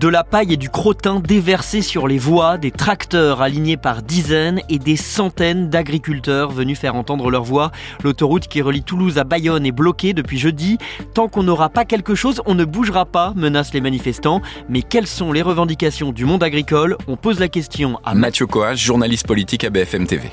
De la paille et du crottin déversés sur les voies, des tracteurs alignés par dizaines et des centaines d'agriculteurs venus faire entendre leur voix. L'autoroute qui relie Toulouse à Bayonne est bloquée depuis jeudi. Tant qu'on n'aura pas quelque chose, on ne bougera pas, menacent les manifestants. Mais quelles sont les revendications du monde agricole? On pose la question à Mathieu Coas, journaliste politique à BFM TV.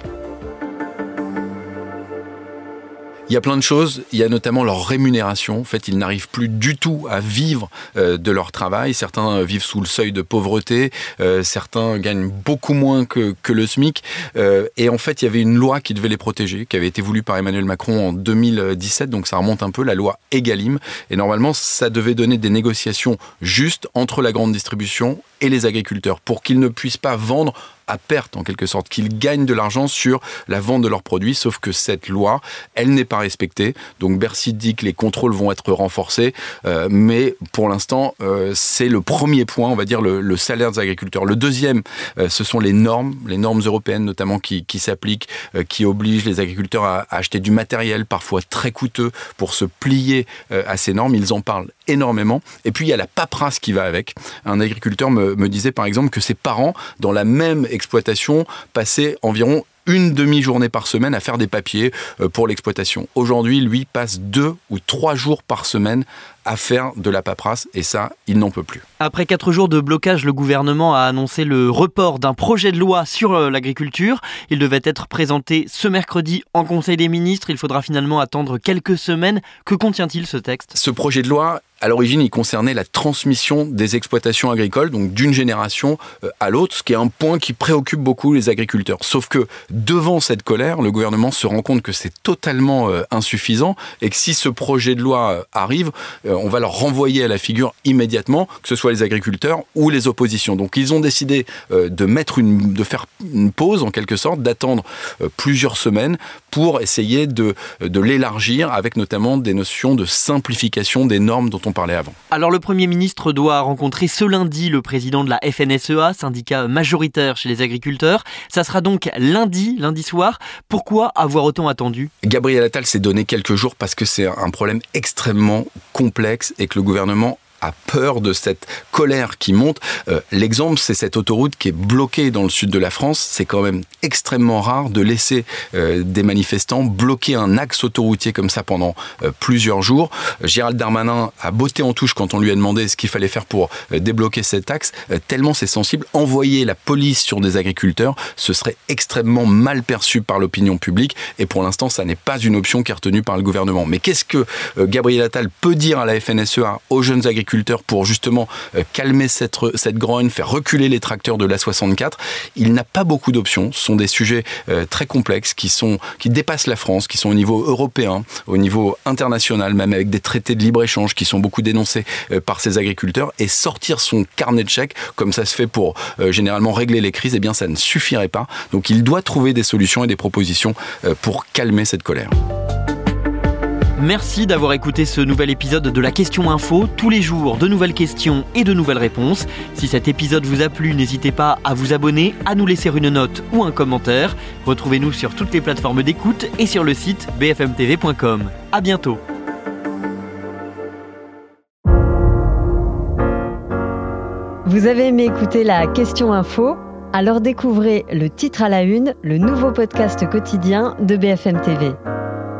Il y a plein de choses. Il y a notamment leur rémunération. En fait, ils n'arrivent plus du tout à vivre euh, de leur travail. Certains vivent sous le seuil de pauvreté. Euh, certains gagnent beaucoup moins que, que le SMIC. Euh, et en fait, il y avait une loi qui devait les protéger, qui avait été voulue par Emmanuel Macron en 2017. Donc ça remonte un peu, la loi Egalim. Et normalement, ça devait donner des négociations justes entre la grande distribution et les agriculteurs pour qu'ils ne puissent pas vendre à perte en quelque sorte, qu'ils gagnent de l'argent sur la vente de leurs produits, sauf que cette loi, elle n'est pas respectée. Donc Bercy dit que les contrôles vont être renforcés, euh, mais pour l'instant, euh, c'est le premier point, on va dire, le, salaire des agriculteurs. Le deuxième, euh, ce sont les normes, les normes européennes notamment qui, s'appliquent, qui obligent les agriculteurs à, à, acheter du matériel parfois très coûteux pour se plier à ces normes. Ils en parlent énormément. Et puis il y a la paperasse qui va avec. Un agriculteur me, me disait par exemple que ses parents, dans la même exploitation passait environ une demi-journée par semaine à faire des papiers euh, pour l'exploitation. Aujourd'hui, lui passe deux ou trois jours par semaine à faire de la paperasse et ça, il n'en peut plus. Après quatre jours de blocage, le gouvernement a annoncé le report d'un projet de loi sur euh, l'agriculture. Il devait être présenté ce mercredi en Conseil des ministres. Il faudra finalement attendre quelques semaines. Que contient-il ce texte? Ce projet de loi, à l'origine, il concernait la transmission des exploitations agricoles, donc d'une génération euh, à l'autre, ce qui est un point qui préoccupe beaucoup les agriculteurs. Sauf que devant cette colère, le gouvernement se rend compte que c'est totalement euh, insuffisant et que si ce projet de loi arrive, on va leur renvoyer à la figure immédiatement, que ce soit les agriculteurs ou les oppositions. Donc ils ont décidé euh, de mettre une, de faire une pause en quelque sorte, d'attendre euh, plusieurs semaines pour essayer de, de l'élargir avec notamment des notions de simplification des normes dont on parlait avant. Alors le Premier ministre doit rencontrer ce lundi le président de la FNSEA, syndicat majoritaire chez les agriculteurs. Ça sera donc lundi, lundi soir. Pourquoi avoir autant attendu? Gabriel Attal s'est donné quelques jours parce que c'est un problème extrêmement complexe et que le gouvernement a peur de cette colère qui monte. Euh, l'exemple, c'est cette autoroute qui est bloquée dans le sud de la France. C'est quand même extrêmement rare de laisser euh, des manifestants bloquer un axe autoroutier comme ça pendant euh, plusieurs jours. Gérald Darmanin a botté en touche quand on lui a demandé ce qu'il fallait faire pour débloquer cet axe. tellement c'est sensible. Envoyer la police sur des agriculteurs, ce serait extrêmement mal perçu par l'opinion publique. Et pour l'instant, ça n'est pas une option qui est retenue par le gouvernement. Mais qu'est-ce que Gabriel Attal peut dire à la FNSEA, aux jeunes agriculteurs pour justement euh, calmer cette, grogne, faire reculer les tracteurs de la 64. Il n'a pas beaucoup d'options. Ce sont des sujets euh, très complexes qui, sont, dépassent la France, qui sont au niveau européen, au niveau international, même avec des traités de libre-échange qui sont beaucoup dénoncés euh, par ces agriculteurs. Et sortir son carnet de chèques, comme ça se fait pour généralement régler les crises, eh ça ne suffirait pas. Donc il doit trouver des solutions et des propositions pour calmer cette colère. Merci d'avoir écouté ce nouvel épisode de la Question Info. Tous les jours, de nouvelles questions et de nouvelles réponses. Si cet épisode vous a plu, n'hésitez pas à vous abonner, à nous laisser une note ou un commentaire. Retrouvez-nous sur toutes les plateformes d'écoute et sur le site bfmtv.com. À bientôt. Vous avez aimé écouter la Question Info? Alors découvrez le titre à la une, le nouveau podcast quotidien de BFM TV.